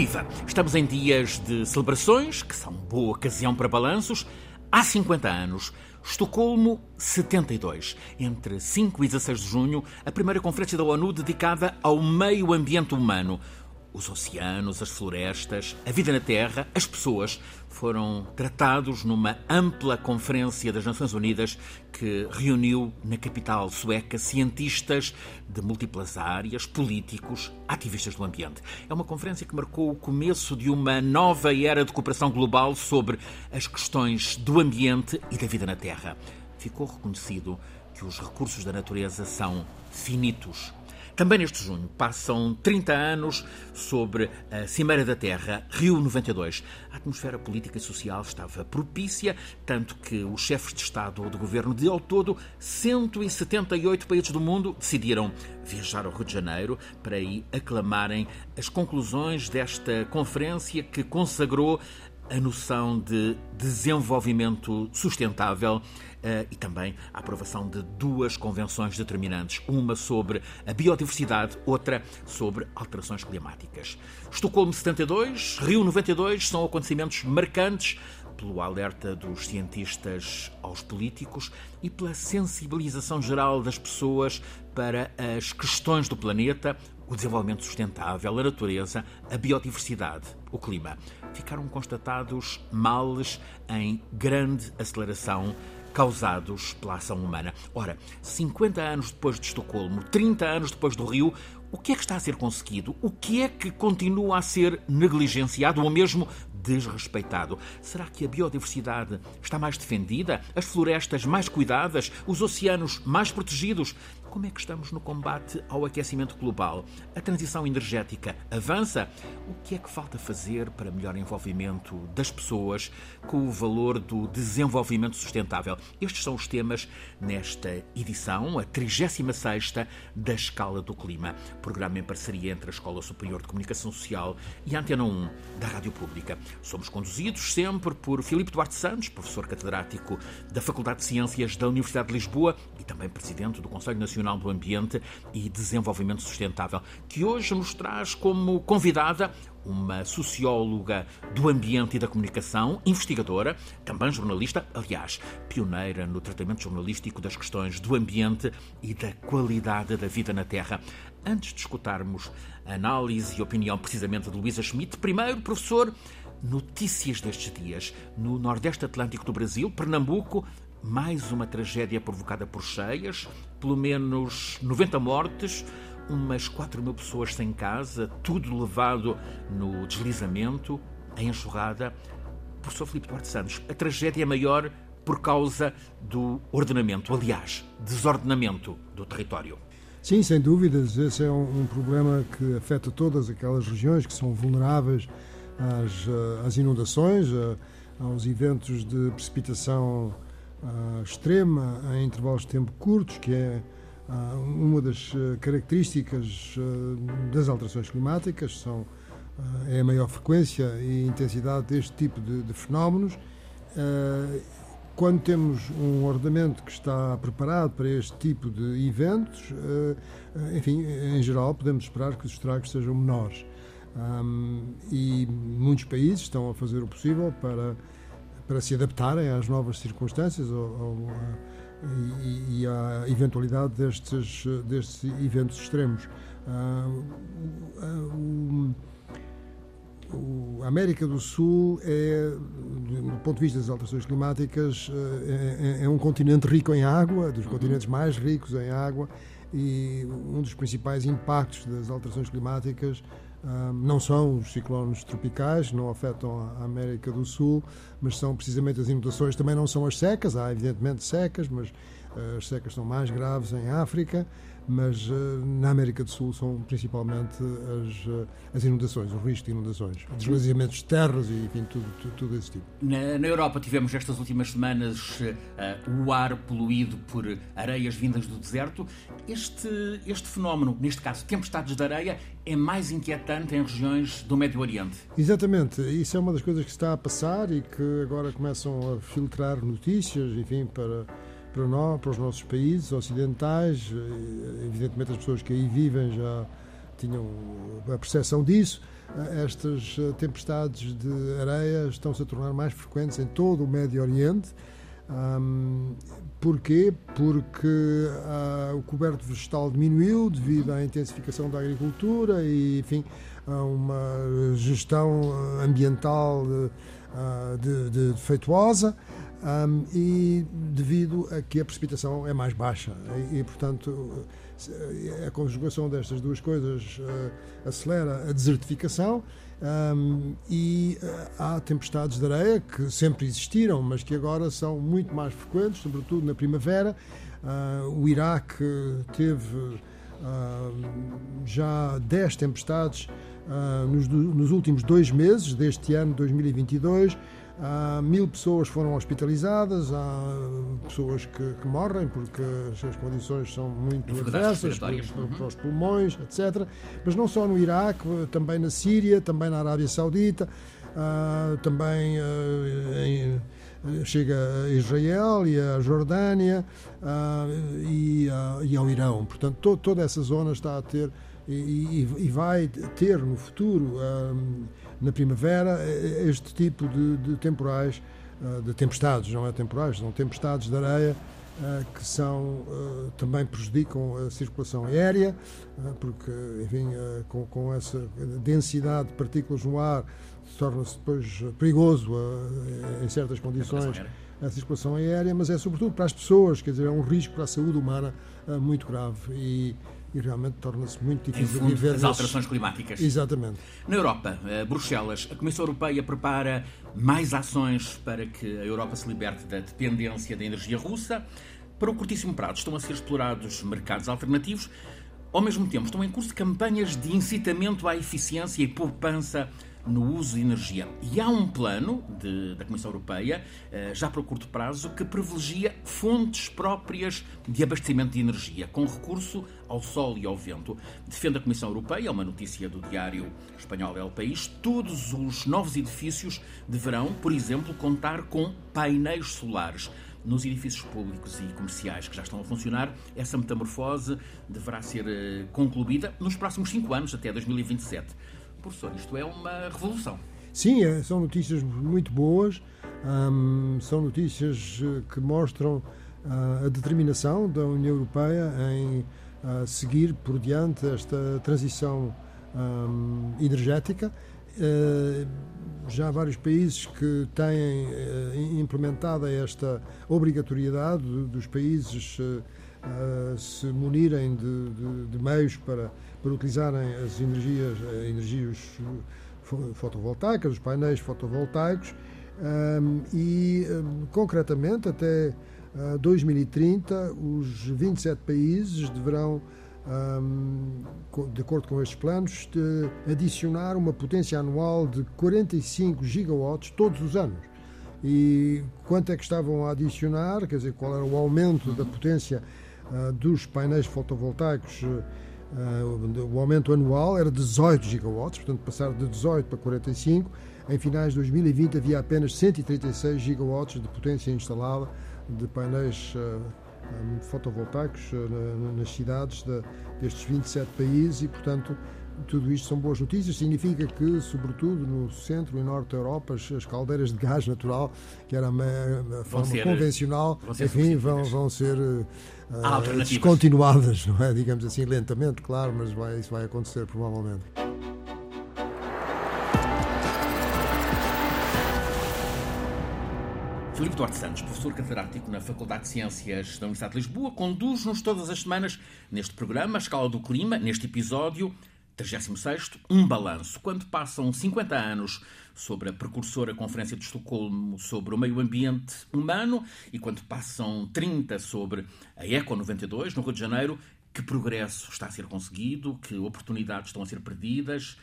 Viva! Estamos em dias de celebrações, que são boa ocasião para balanços. Há 50 anos, Estocolmo 72. Entre 5 e 16 de junho, a primeira conferência da ONU dedicada ao meio ambiente humano. Os oceanos, as florestas, a vida na Terra, as pessoas foram tratados numa ampla conferência das Nações Unidas que reuniu na capital sueca cientistas de múltiplas áreas, políticos, ativistas do ambiente. É uma conferência que marcou o começo de uma nova era de cooperação global sobre as questões do ambiente e da vida na Terra. Ficou reconhecido que os recursos da natureza são finitos também neste junho passam 30 anos sobre a Cimeira da Terra, Rio 92. A atmosfera política e social estava propícia, tanto que os chefes de Estado ou de Governo de ao todo 178 países do mundo decidiram viajar ao Rio de Janeiro para aí aclamarem as conclusões desta conferência que consagrou a noção de desenvolvimento sustentável eh, e também a aprovação de duas convenções determinantes, uma sobre a biodiversidade, outra sobre alterações climáticas. Estocolmo 72, Rio 92 são acontecimentos marcantes pelo alerta dos cientistas aos políticos e pela sensibilização geral das pessoas para as questões do planeta, o desenvolvimento sustentável, a natureza, a biodiversidade, o clima. Ficaram constatados males em grande aceleração causados pela ação humana. Ora, 50 anos depois de Estocolmo, 30 anos depois do Rio, o que é que está a ser conseguido? O que é que continua a ser negligenciado ou mesmo desrespeitado? Será que a biodiversidade está mais defendida? As florestas mais cuidadas? Os oceanos mais protegidos? Como é que estamos no combate ao aquecimento global? A transição energética avança? O que é que falta fazer para melhor envolvimento das pessoas com o valor do desenvolvimento sustentável? Estes são os temas nesta edição, a 36 da Escala do Clima, programa em parceria entre a Escola Superior de Comunicação Social e a Antena 1 da Rádio Pública. Somos conduzidos sempre por Filipe Duarte Santos, professor catedrático da Faculdade de Ciências da Universidade de Lisboa e também presidente do Conselho Nacional do Ambiente e Desenvolvimento Sustentável, que hoje nos traz como convidada uma socióloga do ambiente e da comunicação, investigadora, também jornalista, aliás, pioneira no tratamento jornalístico das questões do ambiente e da qualidade da vida na Terra. Antes de escutarmos a análise e opinião precisamente de Luísa Schmidt, primeiro, professor, notícias destes dias. No Nordeste Atlântico do Brasil, Pernambuco, mais uma tragédia provocada por cheias, pelo menos 90 mortes, umas 4 mil pessoas sem casa, tudo levado no deslizamento, a enxurrada. Professor Filipe Duarte Santos, a tragédia é maior por causa do ordenamento, aliás, desordenamento do território. Sim, sem dúvidas. Esse é um, um problema que afeta todas aquelas regiões que são vulneráveis às, às inundações, aos eventos de precipitação uh, extrema em intervalos de tempo curtos, que é uh, uma das características uh, das alterações climáticas, são, é a maior frequência e intensidade deste tipo de, de fenómenos. quando temos um ordenamento que está preparado para este tipo de eventos, enfim, em geral, podemos esperar que os estragos sejam menores. Um, e muitos países estão a fazer o possível para, para se adaptarem às novas circunstâncias ou, ou, e, e, à eventualidade destes, destes eventos extremos. Uh, a América do Sul é, do ponto de vista das alterações climáticas, é, é, é um continente rico em água, dos continentes mais ricos em água, e um dos principais impactos das alterações climáticas não são os ciclones tropicais, não afetam a América do Sul, mas são precisamente as inundações. Também não são as secas, há evidentemente secas, mas ah, as secas são mais graves em África mas uh, na América do Sul são principalmente as, uh, as inundações, o risco de inundações, deslizamentos de terras e enfim, tudo, tudo, tudo esse tipo. Na, na, Europa tivemos estas últimas semanas uh, o ar poluído por areias vindas do deserto. Este, este fenómeno, neste caso, tempestades de areia, é mais inquietante em regiões do Médio Oriente. Exatamente, isso é uma das coisas que está a passar e que agora começam a filtrar notícias, enfim, para para, nós, para os nossos países ocidentais. Eh, evidentemente, as pessoas que aí vivem já tinham a percepção disso, estas tempestades de areia estão-se a tornar mais frequentes em todo o Médio Oriente. Um, porquê? Porque uh, o coberto vegetal diminuiu devido à intensificação da agricultura e, enfim, a uma gestão ambiental uh, de, de defeituosa um, e devido a que a precipitação é mais baixa e, e portanto a conjugação destas duas coisas uh, acelera a desertificação um, e uh, há tempestades de areia que sempre existiram, mas que agora são muito mais frequentes, sobretudo na primavera. Uh, o Iraque teve já 10 tempestades nos, nos últimos dois meses deste ano 2022. Há mil pessoas foram hospitalizadas, há pessoas que, que morrem porque as, condições são muito adversas para, para, para, os pulmões, etc. Mas não só no Iraque, também na Síria, também na Arábia Saudita, uh, também uh, em, chega a Israel e a Jordânia uh, e, e, ao Irão. Portanto, to, toda essa zona está a ter e, e, e vai ter no futuro na primavera este tipo de, de temporais, eh, de tempestades, não é temporais, são tempestades de areia eh, que são, eh, também prejudicam a circulação aérea, porque, enfim, com, com essa densidade de partículas no ar, torna-se depois perigoso em certas condições a circulação aérea, mas é sobretudo para as pessoas, quer dizer, é um risco para a saúde humana muito grave. E, e realmente torna-se muito difícil fundo, viver as alterações climáticas. Exatamente. Na Europa, eh, Bruxelas, a Comissão Europeia prepara mais ações para que a Europa se liberte da dependência da energia russa. Para o curtíssimo prazo estão a ser explorados mercados alternativos. Ao mesmo tempo, estão em curso campanhas de incitamento à eficiência e poupança no uso de energia. E há um plano de, da Comissão Europeia, eh, já para o curto prazo, que privilegia fontes próprias de abastecimento de energia, com recurso ao sol e ao vento. Defende a Comissão Europeia, é uma notícia do diário espanhol El País, todos os novos edifícios deverão, por exemplo, contar com painéis solares nos edifícios públicos e comerciais que já estão a funcionar, essa metamorfose deverá ser eh, concluída nos próximos cinco anos, até 2027. Professor, isto é uma revolução. Sim, é, são notícias muito boas, são notícias eh, que mostram uh, a determinação da União Europeia em uh, seguir por diante esta transição energética. Uh, já há vários países que têm implementada esta obrigatoriedade dos países se munirem de, de, de meios para para utilizarem as energias, eh, energias fotovoltaicas, os painéis fotovoltaicos, um, e um, concretamente até uh, 2030 os 27 países deverão, um, de acordo com estes planos, adicionar uma potência anual de 45 gigawatts todos os anos. E quanto é que estavam a adicionar, quer dizer, qual era o aumento da potência uh, dos painéis fotovoltaicos uh, Uh, o aumento anual era de 18 gigawatts, portanto passar de 18 para 45. Em finais de 2020 havia apenas 136 gigawatts de potência instalada de painéis uh, um, fotovoltaicos uh, nas cidades de, destes 27 países e, portanto, tudo isto são boas notícias. Significa que, sobretudo no centro e norte da Europa, as, as caldeiras de gás natural, que era a, a forma ser, convencional, vão enfim, vão, vão ser uh, descontinuadas, não é? Digamos assim, lentamente, claro, mas vai, isso vai acontecer provavelmente. Filipe Duarte Santos, professor catedrático na Faculdade de Ciências da Universidade de Lisboa, conduz-nos todas as semanas neste programa, a Escala do Clima, neste episódio 36 um balanço. Quando passam 50 anos sobre a precursora Conferência de Estocolmo sobre o meio ambiente humano e quando passam 30 sobre a Eco 92 no Rio de Janeiro, que progresso está a ser conseguido, que oportunidades estão a ser perdidas,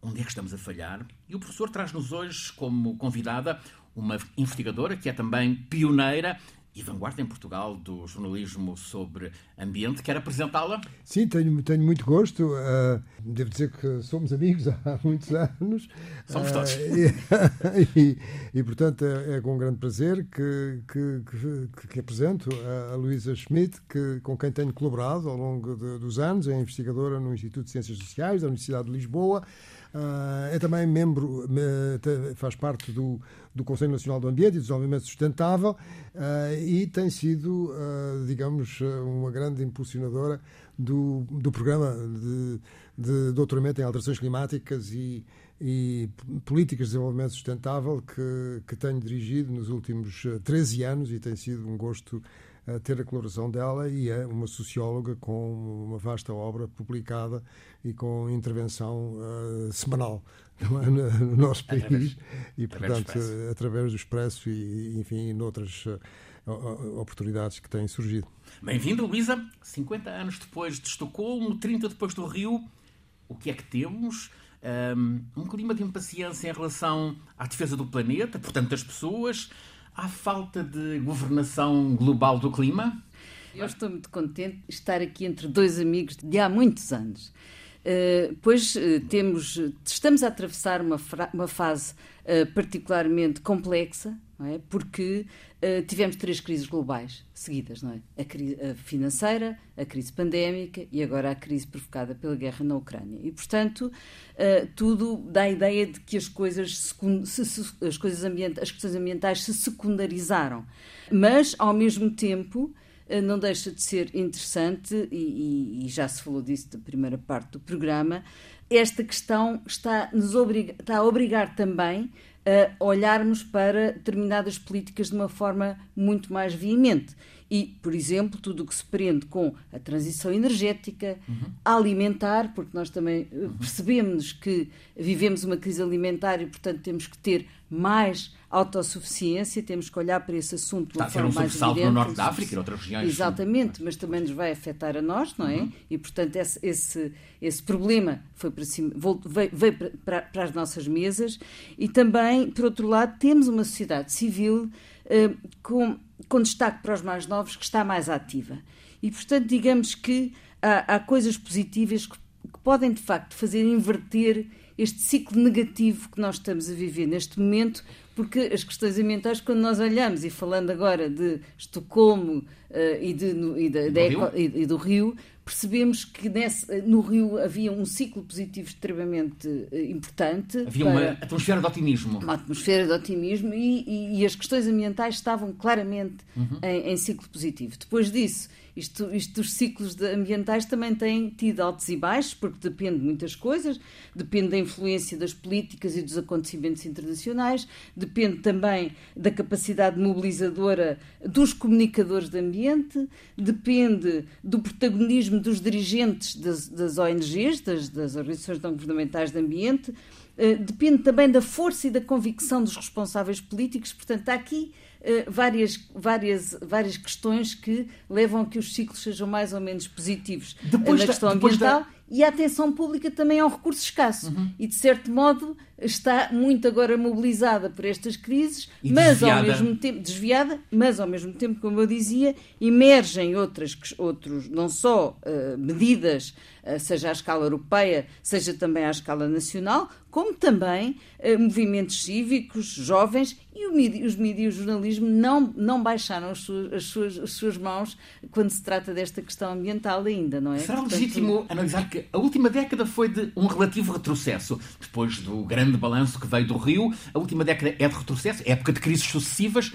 onde é que estamos a falhar? E o professor traz-nos hoje como convidada uma investigadora que é também pioneira e vanguarda em Portugal do jornalismo sobre ambiente. Quer apresentá-la? Sim, tenho, tenho muito gosto. Uh, devo dizer que somos amigos há muitos anos. Somos uh, todos. E, e, e, portanto, é, é, com grande prazer que, que, que, que apresento a, a Luísa Schmidt, que, com quem tenho colaborado ao longo de, dos anos. É investigadora no Instituto de Ciências Sociais da Universidade de Lisboa. É também membro, faz parte do, do Conselho Nacional do Ambiente e do Desenvolvimento Sustentável e tem sido, digamos, uma grande impulsionadora do, do programa de, de doutoramento em alterações climáticas e, e políticas de desenvolvimento sustentável que, que tenho dirigido nos últimos 13 anos e tem sido um gosto a ter a colaboração dela e é uma socióloga com uma vasta obra publicada e com intervenção uh, semanal é? no, nosso país através, e portanto através do, através do Expresso e enfim noutras uh, oportunidades que têm surgido. Bem-vindo, Luísa. 50 anos depois de Estocolmo, 30 depois do Rio, o que é que temos? Um, um clima de impaciência em relação à defesa do planeta, portanto das pessoas, Há falta de governação global do clima? Eu estou muito contente de estar aqui entre dois amigos de há muitos anos. Uh, pois uh, temos, estamos a atravessar uma, uma fase uh, particularmente complexa, é? porque uh, tivemos três crises globais seguidas, não é? A crise financeira, a crise pandémica e agora a crise provocada pela guerra na Ucrânia. E, portanto, uh, tudo dá a ideia de que as coisas, se, se, as, coisas as questões ambientais se secundarizaram. Mas, ao mesmo tempo, uh, não deixa de ser interessante, e, e, e já se falou disso da primeira parte do programa, esta questão está, nos obriga, está a obrigar também a olharmos para determinadas políticas de uma forma muito mais veemente. E, por exemplo, tudo o que se prende com a transição energética, uhum. alimentar, porque nós também eh, uhum. percebemos que vivemos uma crise alimentar e, portanto, temos que ter mais autossuficiência, temos que olhar para esse assunto de uma forma mais evidente. no norte da África e outras regiões. Exatamente, mas também nos vai afetar a nós, não é? Uhum. E, portanto, esse, esse, esse problema foi para cima, veio, veio para, para, as nossas mesas e também, por outro lado, temos uma sociedade civil uh, com com destaque para os mais novos, que está mais ativa. E, portanto, digamos que há, há coisas positivas que, que podem, de facto, fazer inverter este ciclo negativo que nós estamos a viver neste momento, porque as questões ambientais, quando nós olhamos, e falando agora de Estocolmo uh, e, de, no, e? E, e, do Rio, percebemos que nesse, no Rio havia um ciclo positivo extremamente uh, importante. Havia uma atmosfera de otimismo. Uma atmosfera de otimismo e, e as questões ambientais estavam claramente uhum. em, em ciclo positivo. Depois disso, isto, isto dos ciclos ambientais também têm tido altos e baixos, porque depende de muitas coisas, depende da influência das políticas e dos acontecimentos internacionais, depende também da capacidade mobilizadora dos comunicadores de ambiente, depende do protagonismo dos dirigentes das, das ONGs, das, das organizações não governamentais de ambiente, eh, depende também da força e da convicção dos responsáveis políticos. Portanto, há aqui eh, várias, várias, várias questões que levam a que os ciclos sejam mais ou menos positivos depois na questão ambiental da... e a atenção pública também é um recurso escasso. Uhum. E, de certo modo, está muito agora mobilizada por estas crises, e mas desviada. ao mesmo tempo desviada, mas ao mesmo tempo, como eu dizia, emergem outras outros não só uh, medidas, uh, seja à escala europeia, seja também à escala nacional, como também uh, movimentos cívicos, jovens e o, os mídias e o jornalismo não, não baixaram as suas, as, suas, as suas mãos quando se trata desta questão ambiental ainda, não é? Será Portanto, legítimo analisar que a última década foi de um relativo retrocesso, depois do grande balanço que veio do Rio. A última década é de retrocesso, é época de crises sucessivas.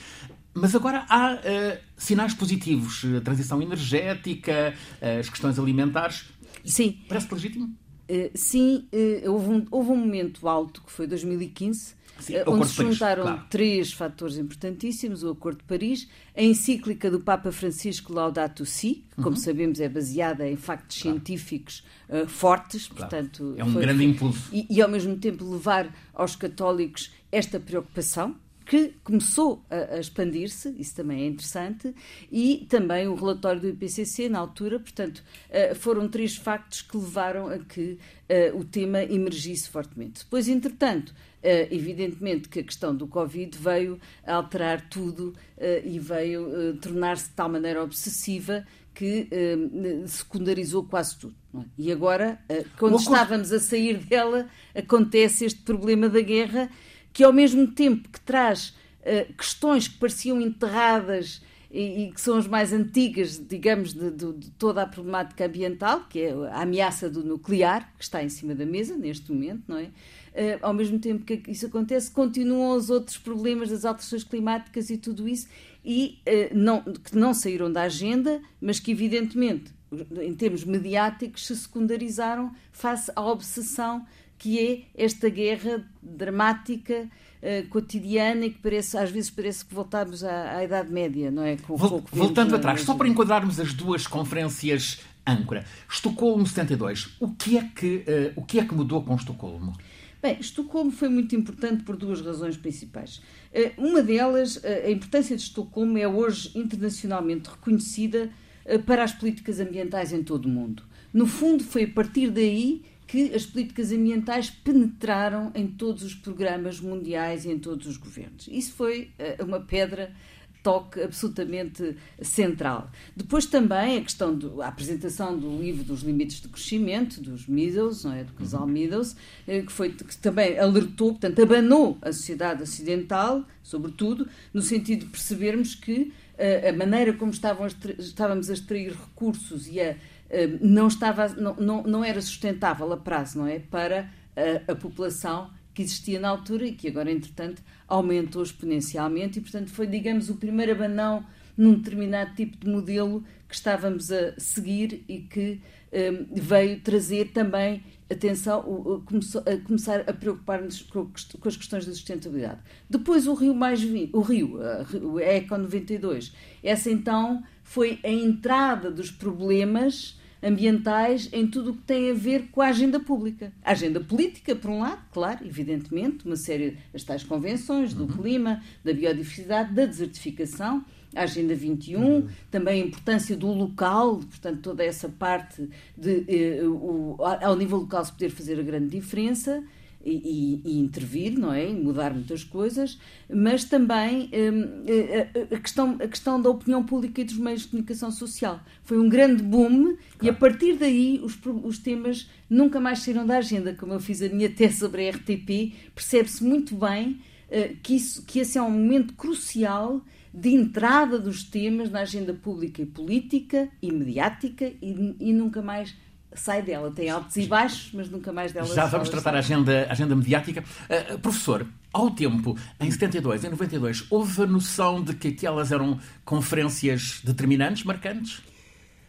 Mas agora há uh, sinais positivos. A transição energética, uh, as questões alimentares. Sim. Parece legítimo? Uh, sim, houve um, houve, um, momento alto, que foi 2015, Sim, onde se juntaram claro. três fatores importantíssimos: o Acordo de Paris, a encíclica do Papa Francisco Laudato Si, que, como uhum. sabemos, é baseada em factos claro. científicos uh, fortes, claro. portanto. É um foi, grande impulso. E, e, ao mesmo tempo, levar aos católicos esta preocupação que começou a, a expandir-se, isso também é interessante, e também o relatório do IPCC na altura, portanto, uh, foram três factos que levaram a que uh, o tema emergisse fortemente. Depois, entretanto, Uh, evidentemente que a questão do Covid veio alterar tudo uh, e veio uh, tornar-se de tal maneira obsessiva que secundarizou quase tudo. É? E agora, quando estávamos a sair dela, acontece este problema da guerra que ao mesmo tempo que traz uh, questões que pareciam enterradas e, e, que são as mais antigas, digamos, de, de, de, toda a problemática ambiental, que é a ameaça do nuclear, que está em cima da mesa neste momento, não é? Uh, ao mesmo tempo que isso acontece, continuam os outros problemas das alterações climáticas e tudo isso, e uh, não, que não saíram da agenda, mas que evidentemente, em termos mediáticos, se secundarizaram face à obsessão que é esta guerra dramática uh, cotidiana e que parece, às vezes parece que voltamos à, à Idade Média, não é? Com Vol voltando atrás, só para enquadrarmos as duas conferências âncora. Estocolmo 72, o que é que, uh, o que, é que mudou com Estocolmo? Bem, Estocolmo foi muito importante por duas razões principais. Uh, uma delas, a importância de Estocolmo é hoje internacionalmente reconhecida para as políticas ambientais em todo o mundo. No fundo, foi a partir daí que as políticas ambientais penetraram em todos os programas mundiais e em todos os governos. Isso foi uh, uma pedra toque absolutamente central. Depois também a questão da apresentação do livro dos limites de crescimento, dos Meadows, não é? do casal uhum. Meadows, eh, que, foi, que também alertou, portanto, abanou a sociedade ocidental, sobretudo, no sentido de percebermos que a maneira como estávamos a extrair recursos e a Hum, não, estava, não, não, não era sustentável a prazo, não é? Para a, a população que existia na altura e que agora, entretanto, aumentou exponencialmente e, portanto, foi, digamos, o primeiro abanão num determinado tipo de modelo que estávamos a seguir e que veio trazer também atenção, o, a começar a preocupar-nos com, as questões da sustentabilidade. Depois o Rio mais o Rio, a, Eco 92. Essa então foi a entrada dos problemas ambientais em tudo o que tem a ver com a agenda pública. A agenda política, por um lado, claro, evidentemente, uma série das tais convenções do uhum. clima, da biodiversidade, da desertificação, a Agenda 21, uhum. também a importância do local, portanto, toda essa parte de, eh, o, ao nível local se poder fazer a grande diferença e, e, intervir, não é? E mudar muitas coisas, mas também hum, a, a, questão, a questão da opinião pública e dos meios de comunicação social. Foi um grande boom claro. e a partir daí os, os temas nunca mais saíram da agenda. Como eu fiz a minha tese sobre a RTP, percebe-se muito bem uh, que, isso, que esse é um momento crucial de entrada dos temas na agenda pública e política e mediática e, e nunca mais sai dela. Tem altos e baixos, mas nunca mais dela Já vamos tratar a agenda, a agenda mediática. Uh, professor, ao tempo, em 72, em 92, houve a noção de que aquelas eram conferências determinantes, marcantes?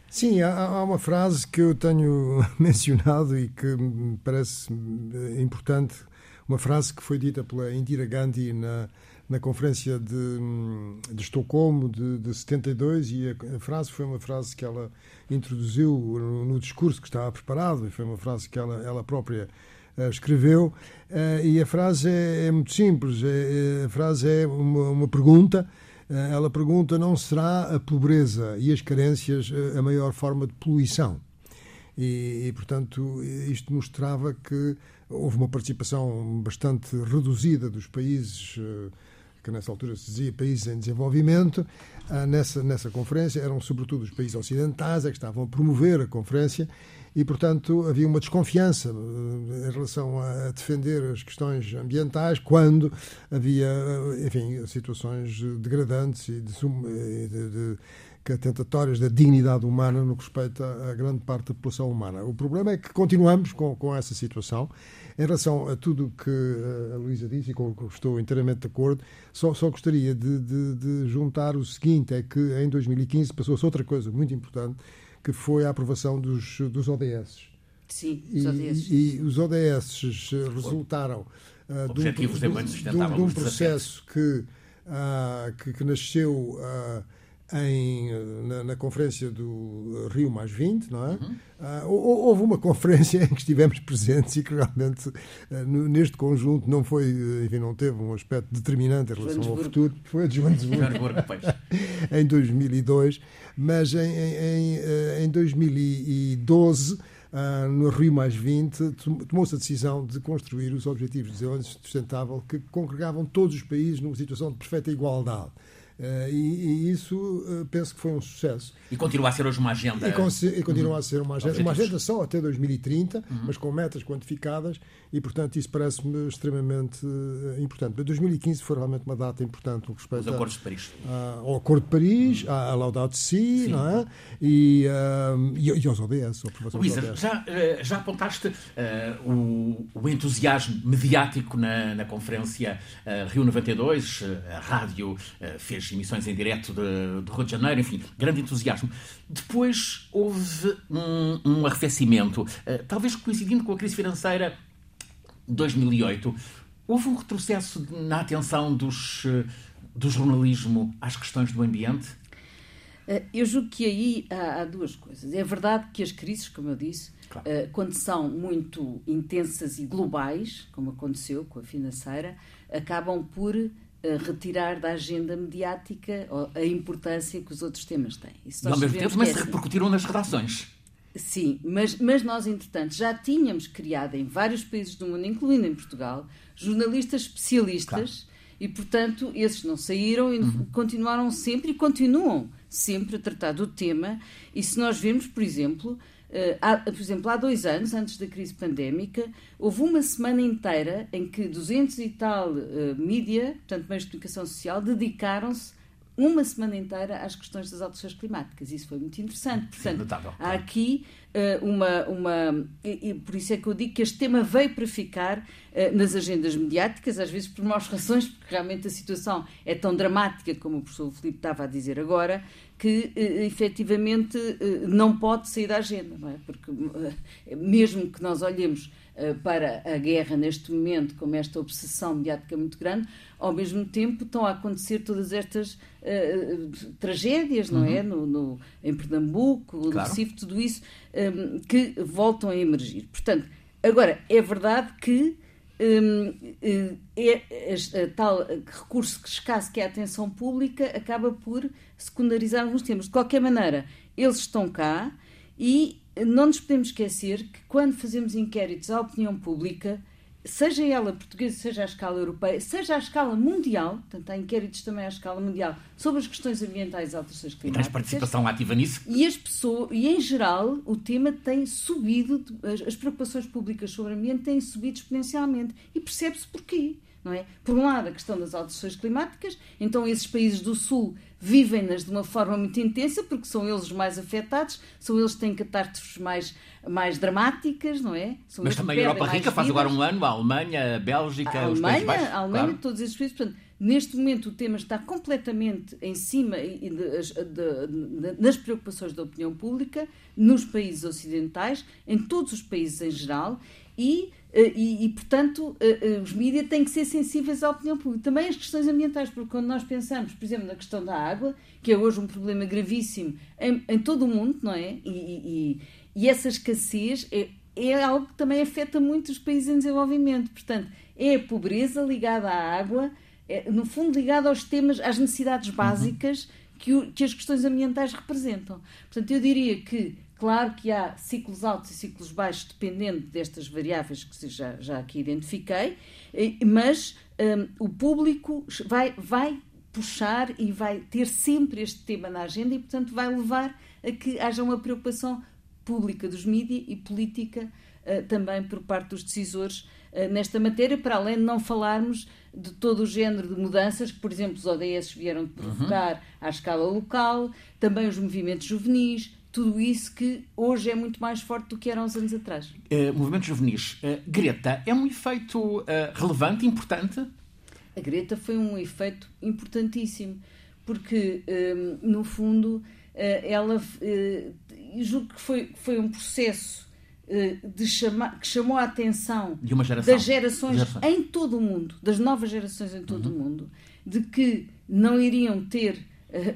Sim, há, há uma frase que eu tenho mencionado e que me parece eh, importante, uma frase que foi dita pela Indira Gandhi na, na conferência de, de Estocolmo de, de 72 e a, a, frase foi uma frase que ela introduziu no, no, discurso que estava preparado e foi uma frase que ela, ela própria uh, escreveu. Uh, e a frase é, é muito simples é, é, a frase é uma, uma pergunta. Uh, ela pergunta não será a pobreza e as carências a maior forma de poluição? E, e, portanto, isto mostrava que houve uma participação bastante reduzida dos países que nessa altura se dizia países em desenvolvimento, ah, nessa, nessa conferência eram sobretudo os países ocidentais é que estavam a promover a conferência e, portanto, havia uma desconfiança ah, em relação a defender as questões ambientais quando havia, ah, enfim, situações degradantes e de, de, de atentatórias da dignidade humana no que respeita à grande parte da população humana. O problema é que continuamos com, com essa situação em relação a tudo o que eh, a Luísa disse, e com o que estou inteiramente de acordo, só, só gostaria de, de, de, juntar o seguinte: é que em 2015 passou-se outra coisa muito importante, que foi a aprovação dos, dos ODS. Sim, os ODS. E, e os ODS resultaram uh, de, um, de, de, de, um, processo que, uh, que, que, nasceu. Uh, em, na, na, conferência do Rio Mais 20, não é? Uhum. Uh, houve uma conferência em que estivemos presentes e que realmente, uh, neste conjunto, não foi, enfim, não teve um aspecto determinante em relação ao futuro. Foi a Joanesburgo, em 2002, mas em, em, em, em 2012. Uh, no Rio Mais 20, tomou-se a decisão de construir os Objetivos de Desenvolvimento Sustentável que congregavam todos os países numa situação de perfeita igualdade Uh, e, e, isso uh, penso que foi um sucesso. E continua a ser hoje uma agenda. E, e continua uhum. a ser uma agenda, uma agenda só até 2030, uhum. mas com metas quantificadas, e portanto isso parece-me extremamente uh, importante. Mas 2015 foi realmente uma data importante no que respeita Os acordos de Paris. A, ao Acordo de Paris, uhum. à, à Laudato Si, Sim. não é? E, e, e aos ODS. Luísa, já, já apontaste o, o, entusiasmo mediático na, na conferência Rio 92, a rádio fez emissões em direto de, de Rio de Janeiro, enfim, grande entusiasmo. Depois houve um, um arrefecimento, uh, talvez coincidindo com a crise financeira de 2008. Houve um retrocesso na atenção dos, uh, do jornalismo às questões do ambiente? Eh, eu julgo que aí há, há, duas coisas. É verdade que as crises, como eu disse, claro. quando são muito intensas e globais, como aconteceu com a financeira, acabam por retirar da agenda mediática a importância que os outros temas têm. Isso ao mesmo tempo, mas se repercutiram nas redações. Sim, mas, mas nós, entretanto, já tínhamos criado em vários países do mundo, incluindo em Portugal, jornalistas especialistas claro. e, portanto, esses não saíram e uhum. continuaram sempre e continuam sempre a tratar do tema. E se nós vemos, por exemplo, por exemplo, há dois anos, antes da crise pandémica, houve uma semana inteira em que 200 e tal uh, mídia, portanto, meios de comunicação social, dedicaram-se uma semana inteira às questões das alterações climáticas. Isso foi muito interessante. Portanto, Sim, há aqui uh, uma. uma e, e, por isso é que eu digo que este tema veio para ficar uh, nas agendas mediáticas, às vezes por maus razões, porque realmente a situação é tão dramática, como o professor Filipe estava a dizer agora, que uh, efetivamente não pode sair da agenda, não é? Porque mesmo que nós olhemos para a guerra neste momento como esta obsessão mediática muito grande, ao mesmo tempo estão a acontecer todas estas uh, tragédias, não é? uhum. é? No, no, em Pernambuco, claro. no Recife, tudo isso, um, ehm, que voltam a emergir. Portanto, agora, é verdade que um, ehm, é, é, tal recurso escasso que é a atenção pública acaba por secundarizar alguns temas. De qualquer maneira, eles estão cá e não nos podemos esquecer que quando fazemos inquéritos à opinião pública, seja ela portuguesa, seja à escala europeia, seja à escala mundial, portanto, há inquéritos também à escala mundial sobre as questões ambientais e alterações climáticas. Tens participação ativa nisso? E as pessoas, e em geral, o tema tem subido, as, as preocupações públicas sobre o ambiente têm subido exponencialmente. E percebe-se porquê. Não é? Por um lado, a questão das alterações climáticas, então esses países do Sul vivem-nas de uma forma muito intensa, porque são eles os mais afetados, são eles que têm catástrofes mais, mais dramáticas, não é? São Mas também a Europa Rica faz agora um ano, a Alemanha, a Bélgica, a os Alemanha, Países A Alemanha, claro. todos esses países. Portanto, neste momento o tema está completamente em cima de, de, de, nas preocupações da opinião pública, nos países ocidentais, em todos os países em geral, e e, e, portanto, eh, eh, os mídias têm que ser sensíveis à opinião pública. Também as questões ambientais, porque quando nós pensamos, por exemplo, na questão da água, que é hoje um problema gravíssimo em, em todo o mundo, não é? E, e, e essa escassez é, é, algo que também afeta muito os países em desenvolvimento. Portanto, é a pobreza ligada à água, é, no fundo ligada aos temas, às necessidades básicas uhum. que, o, que as questões ambientais representam. Portanto, eu diria que Claro que há ciclos altos e ciclos baixos, dependendo destas variáveis que já, já aqui identifiquei, mas um, o público vai, vai puxar e vai ter sempre este tema na agenda e, portanto, vai levar a que haja uma preocupação pública dos mídias e política uh, também por parte dos decisores uh, nesta matéria, para além de não falarmos de todo o género de mudanças que, por exemplo, os ODS vieram provocar uhum. à escala local, também os movimentos juvenis, tudo isso que hoje é muito mais forte do que era uns anos atrás. Uh, movimentos juvenis. Uh, Greta, é um efeito uh, relevante, importante? A Greta foi um efeito importantíssimo, porque, no fundo, ela. julgo que foi, foi um processo de chamar, que chamou a atenção geração. das gerações, gerações, em todo o mundo, das novas gerações em todo uhum. o mundo, de que não iriam ter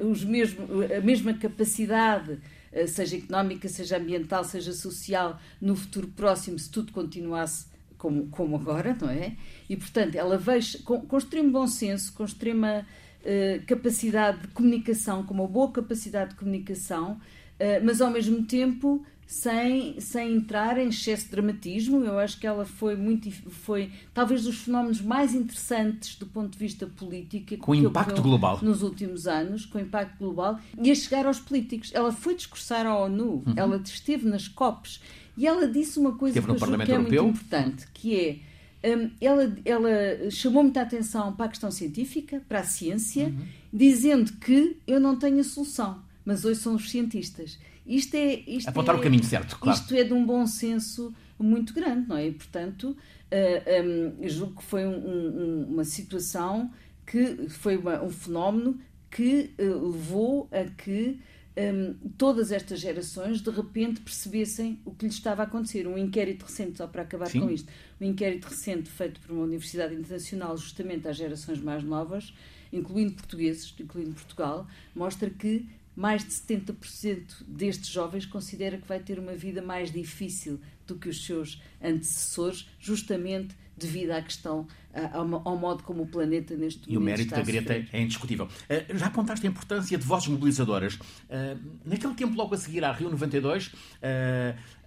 os mesmo, a mesma capacidade seja económica, seja ambiental, seja social, no futuro próximo, se tudo continuasse como, como agora, não é? E, portanto, ela veio com, com extremo bom senso, com extrema uh, capacidade de comunicação, com uma boa capacidade de comunicação, uh, mas ao mesmo tempo sem, sem entrar em excesso de dramatismo. Eu acho que ela foi muito foi talvez dos fenómenos mais interessantes do ponto de vista político com impacto global nos últimos anos, com impacto global e a chegar aos políticos. Ela foi discursar à ONU, uhum. ela esteve nas COPs e ela disse uma coisa que, que é muito importante, que é um, ela, ela chamou muita atenção para a questão científica, para a ciência, uhum. dizendo que eu não tenho a solução, mas hoje são os cientistas. Isto é, isto Apontar é, o caminho certo, claro. Isto é de um bom senso muito grande, não é? E, portanto, uh, um, julgo que foi um, um, uma situação que foi uma, um fenómeno que uh, levou a que um, todas estas gerações de repente percebessem o que lhes estava a acontecer. Um inquérito recente, só para acabar Sim. com isto, um inquérito recente feito por uma universidade internacional justamente às gerações mais novas, incluindo portugueses, incluindo Portugal, mostra que mais de 70% destes jovens considera que vai ter uma vida mais difícil do que os seus antecessores, justamente devido à questão, ao, modo como o planeta neste momento E o mérito está da Greta é indiscutível. Uh, já apontaste a importância de vozes mobilizadoras. Uh, naquele tempo, logo a seguir à Rio 92, uh,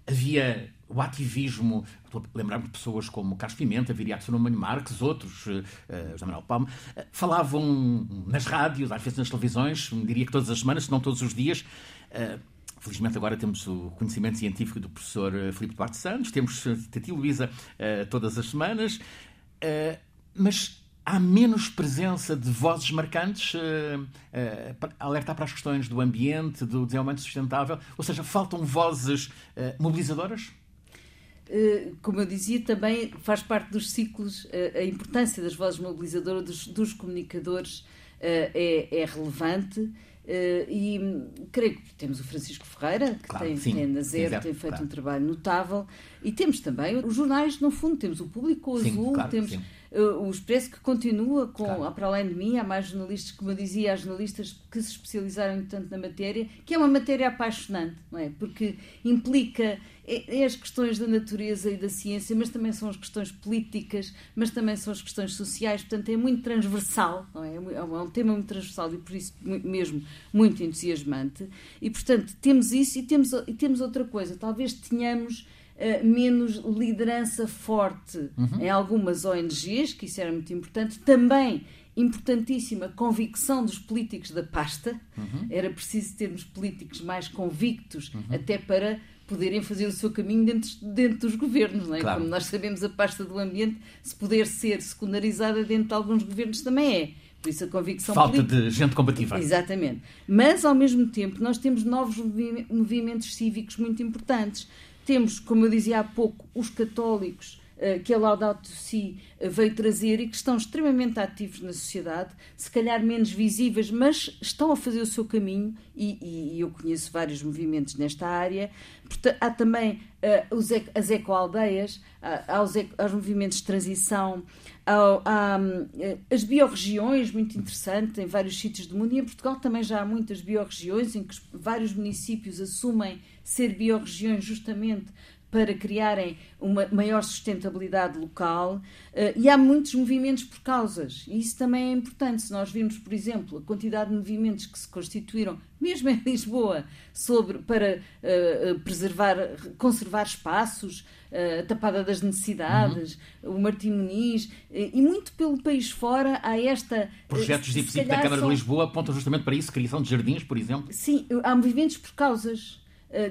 havia o ativismo, estou a lembrar-me de pessoas como Carlos Pimenta, Viriato Fenômeno Marques, outros, uh, José Manuel Palma, uh, falavam nas rádios, às vezes nas televisões, diria que todas as semanas, se não todos os dias. Uh, Felizmente agora temos o conhecimento científico do professor Filipe Duarte Santos, temos Tati Luísa uh, todas as semanas, uh, mas há menos presença de vozes marcantes uh, uh, a alertar para as questões do ambiente, do desenvolvimento sustentável, ou seja, faltam vozes mobilizadoras? Como eu dizia, também faz parte dos ciclos a importância das vozes mobilizadoras, dos, dos comunicadores é, é relevante. Uh, e creio que temos o Francisco Ferreira, que claro, tem, sim, tem na Zero, tem feito claro. um trabalho notável, e temos também os jornais, no fundo, temos o Público sim, Azul, claro, temos o Expresso que continua com, claro. para além de mim, há mais jornalistas, como eu dizia, há jornalistas que se especializaram tanto na matéria, que é uma matéria apaixonante, não é? Porque implica é, é, as questões da natureza e da ciência, mas também são as questões políticas, mas também são as questões sociais, portanto é muito transversal, não é? É um, é um tema muito transversal e por isso mesmo muito entusiasmante. E portanto temos isso e temos, e temos outra coisa, talvez tenhamos menos liderança forte uhum. em algumas ONGs, que isso era muito importante, também importantíssima convicção dos políticos da pasta. Uhum. Era preciso termos políticos mais convictos, uhum. até para poderem fazer o seu caminho dentro, dentro dos governos. Não é? Claro. Como nós sabemos, a pasta do ambiente, se puder ser secundarizada dentro de alguns governos, também é. Por isso a convicção Falta política... de gente combativa. Exatamente. Mas, ao mesmo tempo, nós temos novos movimentos cívicos muito importantes. Temos, como eu dizia há pouco, os católicos que a Laudato Si eh, veio trazer e que estão extremamente ativos na sociedade, se calhar menos visíveis, mas estão a fazer o seu caminho e, e eu conheço vários movimentos nesta área. há também uh, os, as ecoaldeias, há, há os, há os movimentos de transição, há, há um, as biorregiões, muito interessante, em vários sítios do mundo, e em Portugal também já há muitas biorregiões em que vários municípios assumem ser biorregiões justamente para criarem uma maior sustentabilidade local uh, e há muitos movimentos por causas e isso também é importante. Se nós virmos, por exemplo, a quantidade de movimentos que se constituíram, mesmo em Lisboa, sobre, para uh, preservar, conservar espaços, uh, a Tapada das Necessidades, uhum. o Martim Muniz e muito pelo país fora há esta... Projetos de da Câmara são... de Lisboa apontam justamente para isso, criação de jardins, por exemplo. Sim, há movimentos por causas eh,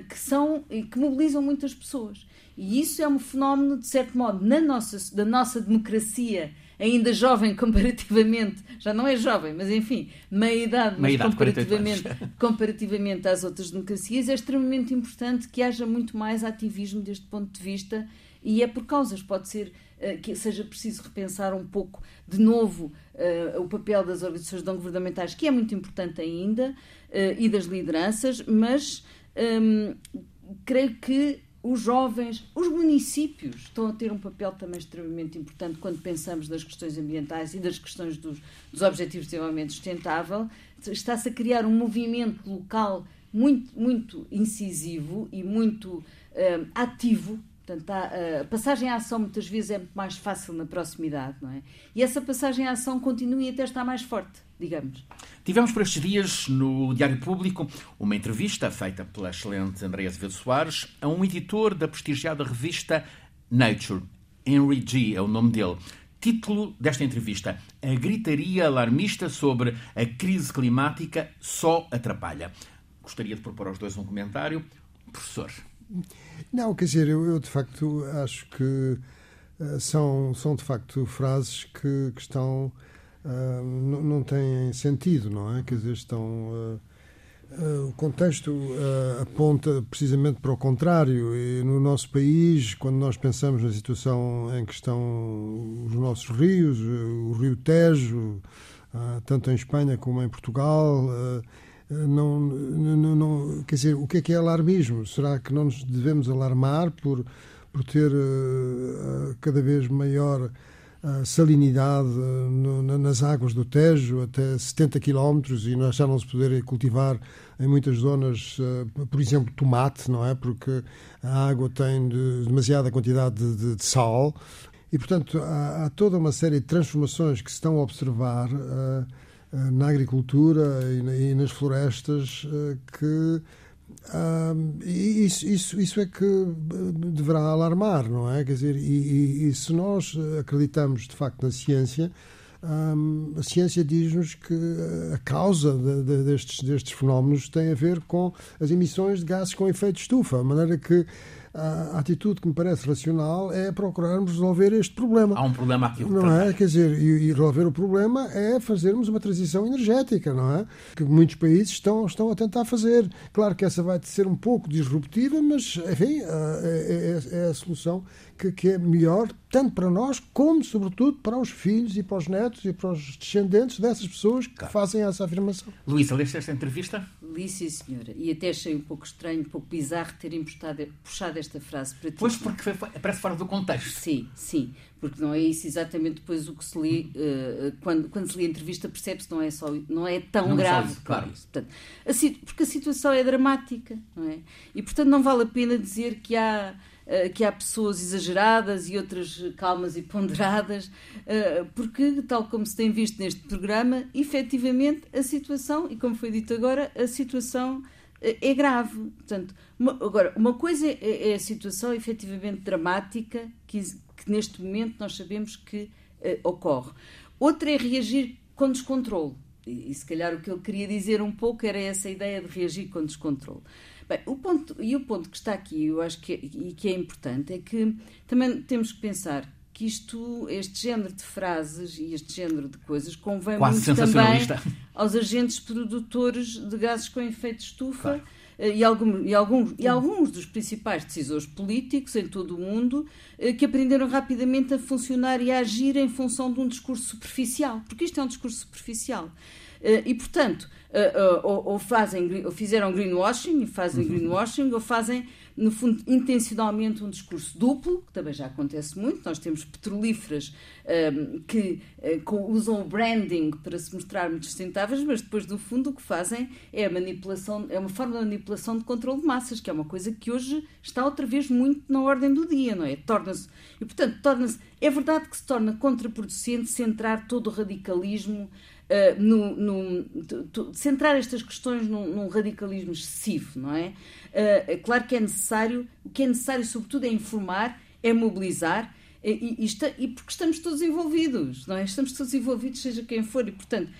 que são que mobilizam muitas pessoas. E isso é um fenómeno, de certo modo, na nossa, da nossa democracia, ainda jovem comparativamente, já não é jovem, mas enfim, meia idade, mas idade, comparativamente, comparativamente às outras democracias, é extremamente importante que haja muito mais ativismo deste ponto de vista e é por causas, pode ser uh, que seja preciso repensar um pouco de novo uh, o papel das organizações não governamentais, que é muito importante ainda, uh, e das lideranças, mas Hum, creio que os jovens, os municípios estão a ter um papel também extremamente importante quando pensamos nas questões ambientais e das questões dos, dos Objetivos de Desenvolvimento Sustentável. Está-se a criar um movimento local muito, muito incisivo e muito hum, ativo. Portanto, a, a passagem à ação muitas vezes é muito mais fácil na proximidade, não é? E essa passagem à ação continua e até está mais forte, digamos. Tivemos por estes dias no Diário Público uma entrevista feita pela excelente Andréa Azevedo Soares a um editor da prestigiada revista Nature. Henry G. é o nome dele. Título desta entrevista: A gritaria alarmista sobre a crise climática só atrapalha. Gostaria de propor aos dois um comentário. Professor. Não, quer dizer, eu, eu de facto acho que uh, são, são de facto frases que, que estão uh, não têm sentido, não é? Quer dizer, estão. Uh, uh, o contexto aponta precisamente para o contrário. E no nosso país, quando nós pensamos na situação em que estão os nossos rios, o Rio Tejo, tanto em Espanha como em Portugal, não, não, não, quer dizer, o que é que é alarmismo? Será que não nos devemos alarmar por, por ter cada vez maior salinidade no, nas águas do Tejo, até 70 quilómetros, e já não se poder cultivar em muitas zonas, uh, por exemplo, tomate, não é? Porque a água tem de, demasiada quantidade de, de, de, sal. E, portanto, há, há, toda uma série de transformações que se estão a observar uh, uh, na agricultura e, na, nas florestas que isso, isso, isso é que deverá alarmar, não é? Quer dizer, e, e, e se nós acreditamos de facto na ciência, a ciência diz-nos que a causa de, de, destes, destes fenómenos tem a ver com as emissões de gases com efeito estufa, de maneira que a atitude que me parece racional é procurarmos resolver este problema. Há um problema aqui. Não é? Quer dizer, e, e, resolver o problema é fazermos uma transição energética, não é? Que muitos países estão, estão a tentar fazer. Claro que essa vai ser um pouco disruptiva, mas, enfim, é, é, é a solução que, que é melhor tanto para nós como, sobretudo, para os filhos e para os netos e para os descendentes dessas pessoas que claro. fazem essa afirmação. Luísa, leste esta entrevista? Li, sim, senhora. E até achei um pouco estranho, um pouco bizarro terem postado, puxado esta frase para ti. Pois, porque foi, parece fora do contexto. Sim, sim. Porque não é isso exatamente depois o que se lê. Uh, quando, quando se lê a entrevista, percebe-se que não é, só, não é tão não grave. Isso, claro. Isso. Portanto, a, porque a situação é dramática, não é? E, portanto, não vale a pena dizer que há que há pessoas exageradas e outras calmas e ponderadas, eh, porque, tal como se tem visto neste programa, efetivamente a situação, e como foi dito agora, a situação eh, é grave. Portanto, uma, agora, uma coisa é, é, a situação efetivamente dramática que, que, neste momento nós sabemos que ocorre. Outra é reagir com descontrole. E, e se calhar o que ele queria dizer um pouco era essa ideia de reagir com descontrole. Bem, o ponto, e o ponto que está aqui, eu acho que é, e que é importante, é que também temos que pensar que isto, este género de frases e este género de coisas convém Quase muito também aos agentes produtores de gases com efeito de estufa claro. Eh, e, algum, e, alguns, e alguns dos principais decisores políticos em todo o mundo eh, que aprenderam rapidamente a funcionar e a agir em função de um discurso superficial, porque isto é um discurso superficial. Eh, e, portanto, ou, ou, fazem, ou fizeram greenwashing e fazem uhum. greenwashing, ou fazem, no fundo, intencionalmente um discurso duplo, que também já acontece muito. Nós temos petrolíferas um, ehm, que uh, usam o branding para se mostrar muito sustentáveis, mas depois, no fundo, o que fazem é a manipulação, é uma forma de manipulação de controle de massas, que é uma coisa que hoje está outra vez muito na ordem do dia, não é? Torna-se, e portanto, torna-se, é verdade que se torna contraproducente centrar todo o radicalismo uh, no, no, centrar estas questões num, num, radicalismo excessivo, não é? Uh, é claro que é necessário, o que é necessário, sobretudo, é informar, é mobilizar, e, e, está, e, porque estamos todos envolvidos, não é? Estamos todos envolvidos, seja quem for, e portanto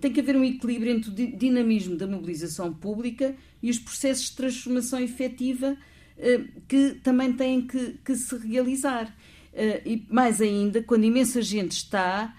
tem que haver um equilíbrio entre o dinamismo da mobilização pública e os processos de transformação efetiva uh, que também têm que, que se realizar. E mais ainda, quando imensa gente está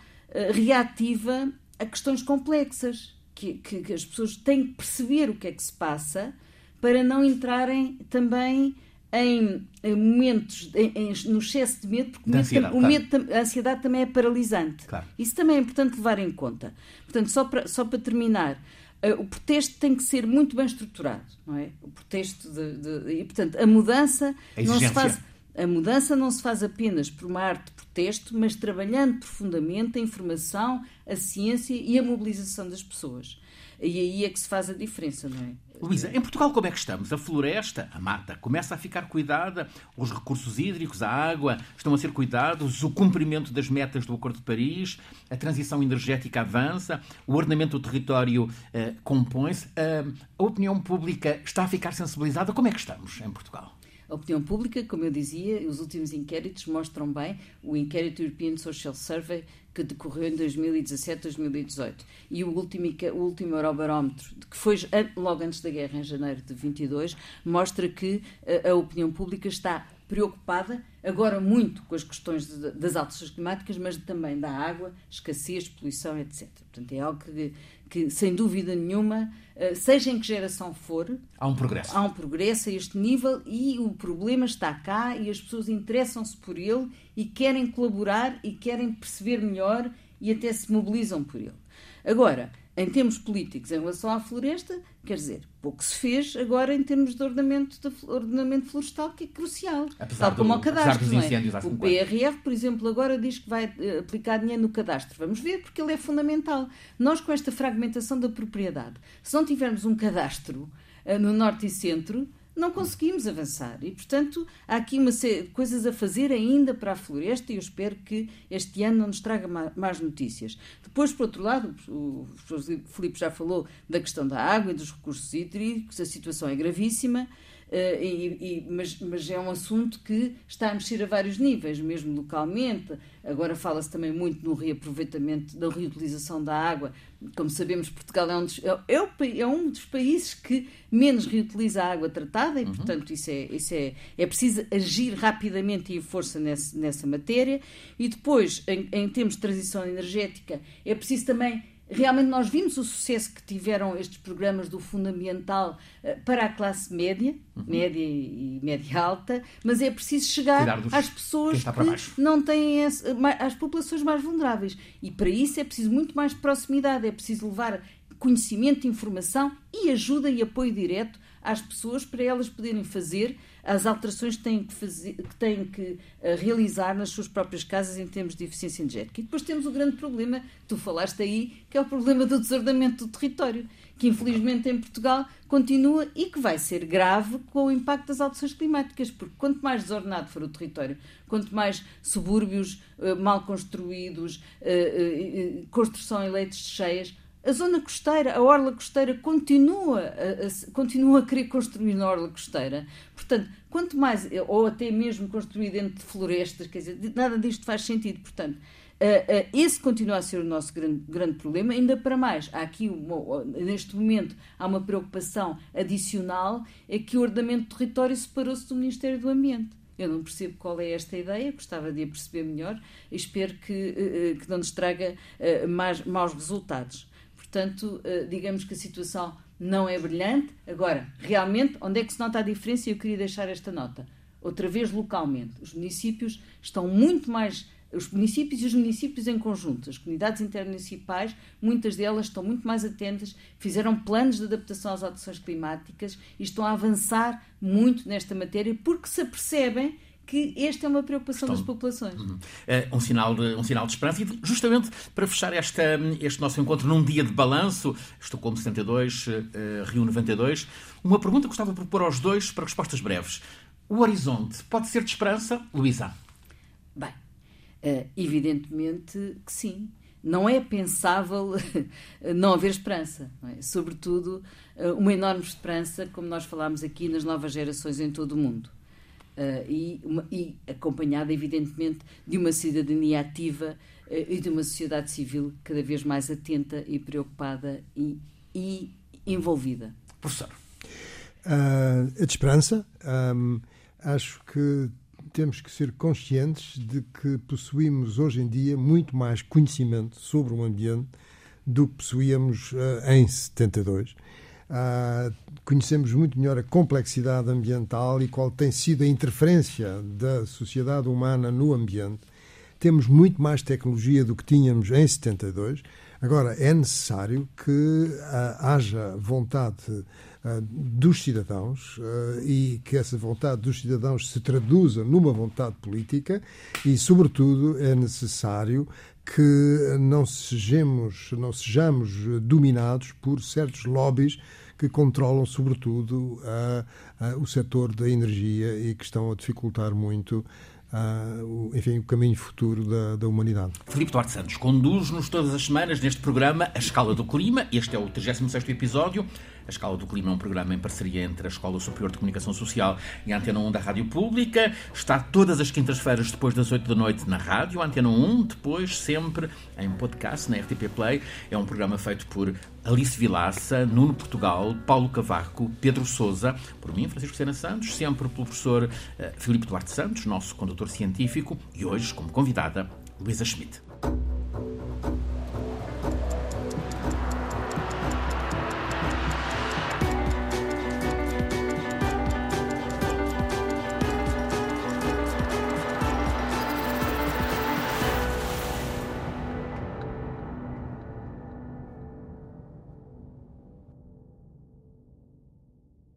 reativa a questões complexas, que, que, que, as pessoas têm que perceber o que é que se passa para não entrarem também em, em momentos, em, em, no excesso de medo, porque de o medo, claro. a ansiedade também é paralisante. Claro. Isso também é importante levar em conta. Portanto, só para, só para terminar, uh, o protesto tem que ser muito bem estruturado, não é? O protesto de, de, e, portanto, a mudança a não se faz A mudança não se faz apenas por uma arte de protesto, mas trabalhando profundamente a informação, a ciência e a mobilização das pessoas. E aí é que se faz a diferença, não é? Luísa, em Portugal como é que estamos? A floresta, a mata, começa a ficar cuidada, os recursos hídricos, a água estão a ser cuidados, o cumprimento das metas do Acordo de Paris, a transição energética avança, o ordenamento do território eh, compõe-se, a opinião pública está a ficar sensibilizada. Como é que estamos em Portugal? A opinião pública, como eu dizia, os últimos inquéritos mostram bem, o inquérito European Social Survey que decorreu em 2017-2018 e o último, o último Eurobarómetro, que foi logo antes da guerra, em janeiro de 22, mostra que a, a opinião pública está preocupada, agora muito com as questões de, das alterações climáticas, mas também da água, escassez, poluição, etc. Portanto, é algo que, que sem dúvida nenhuma, eh, seja em que geração for, há um progresso. Há um progresso a este nível e o problema está cá e as pessoas interessam-se por ele e querem colaborar e querem perceber melhor e até se mobilizam por ele. Agora, em termos políticos, em relação à floresta, quer dizer, pouco se fez agora em termos de ordenamento, de ordenamento florestal, que é crucial. Apesar tal como do, ao cadastro. Dos incêndios é? O PRR, por exemplo, agora diz que vai eh, aplicar dinheiro no cadastro. Vamos ver, porque ele é fundamental. Nós, com esta fragmentação da propriedade, se não tivermos um cadastro uh, no norte e centro, não conseguimos avançar. E, portanto, há aqui uma série coisas a fazer ainda para a floresta e eu espero que este ano não nos traga mais notícias. Depois, por outro lado, o professor Filipe já falou da questão da água e dos recursos hídricos, a situação é gravíssima. Uh, e, e, mas, mas, é um assunto que está a mexer a vários níveis, mesmo localmente. Agora fala-se também muito no reaproveitamento, da reutilização da água. Como sabemos, Portugal é um dos, é, é, é um dos países que menos reutiliza a água tratada e, uhum. portanto, isso, é, isso é, é preciso agir rapidamente e em força nessa, nessa matéria. E depois, em, em termos de transição energética, é preciso também realmente nós vimos o sucesso que tiveram estes programas do Fundamental uh, para a classe média, uhum. média e média alta, mas é preciso chegar às pessoas que não têm esse, às populações mais vulneráveis. E para isso é preciso muito mais proximidade, é preciso levar conhecimento, informação e ajuda e apoio direto às pessoas para elas poderem fazer as alterações que têm que, fazer, que, têm que uh, realizar nas suas próprias casas em termos de eficiência energética. E depois temos o grande problema, que tu falaste aí, que é o problema do desordenamento do território, que infelizmente em Portugal continua e que vai ser grave com o impacto das alterações climáticas, porque quanto mais desordenado for o território, quanto mais subúrbios uh, mal construídos, uh, construção em leitos cheias, a zona costeira, a orla costeira, continua a, a, continua a querer construir na orla costeira. Portanto, quanto mais, ou até mesmo construir dentro de florestas, quer dizer, nada disto faz sentido. Portanto, esse continua a ser o nosso grande, grande problema, ainda para mais. Há aqui, uma, neste momento, há uma preocupação adicional, é que o ordenamento do território separou-se do Ministério do Ambiente. Eu não percebo qual é esta ideia, gostava de a perceber melhor e espero que, uh, que não nos traga mais, maus resultados. Portanto, eh, digamos que a situação não é brilhante. Agora, realmente, onde é que se nota a diferença? Eu queria deixar esta nota. Outra vez, localmente. Os municípios estão muito mais. Os municípios e os municípios em conjunto, as comunidades intermunicipais, muitas delas estão muito mais atentas, fizeram planos de adaptação às alterações climáticas e estão a avançar muito nesta matéria porque se apercebem que esta é uma preocupação Estão... das populações. Uhum. Uh, um, sinal de, um sinal de esperança. E justamente para fechar esta, este nosso encontro num dia de balanço, Estocolmo 72, uh, Rio 92, uma pergunta que gostava de propor aos dois para respostas breves. O horizonte pode ser de esperança, Luísa? Bem, uh, evidentemente que sim. Não é pensável não haver esperança. Não é? Sobretudo, uh, uma enorme esperança, como nós falámos aqui, nas novas gerações em todo o mundo. Uh, e, uma, e, acompanhada, evidentemente, de uma cidadania ativa uh, e de uma sociedade civil cada vez mais atenta e preocupada e, e envolvida. Professor. Uh, a de esperança, um, acho que temos que ser conscientes de que possuímos hoje em dia muito mais conhecimento sobre o ambiente do que possuíamos em 72 Uh, conhecemos muito melhor a complexidade ambiental e qual tem sido a interferência da sociedade humana no ambiente. temos muito mais tecnologia do que tínhamos em 72. Agora, é necessário que uh, haja vontade uh, dos cidadãos e que essa vontade dos cidadãos se traduza numa vontade política e, sobretudo, é necessário que não sejamos, não sejamos dominados por certos lobbies que controlam, sobretudo, o setor da energia e que estão a dificultar muito enfim, o caminho futuro da, da humanidade. Filipe Duarte Santos conduz-nos todas as semanas neste programa A Escala do Clima. Este é o 36º episódio. A Escala do Clima é um programa em parceria entre a Escola Superior de Comunicação Social e a Antena 1 da Rádio Pública. Está todas as quintas-feiras depois das 8 da noite na rádio, Antena 1, depois sempre em podcast na RTP Play. É um programa feito por Alice Vilaça, Nuno Portugal, Paulo Cavaco, Pedro Souza, por mim, Francisco Sena Santos, sempre pelo professor uh, Filipe Duarte Santos, nosso condutor científico, e hoje, como convidada, Luísa Schmidt.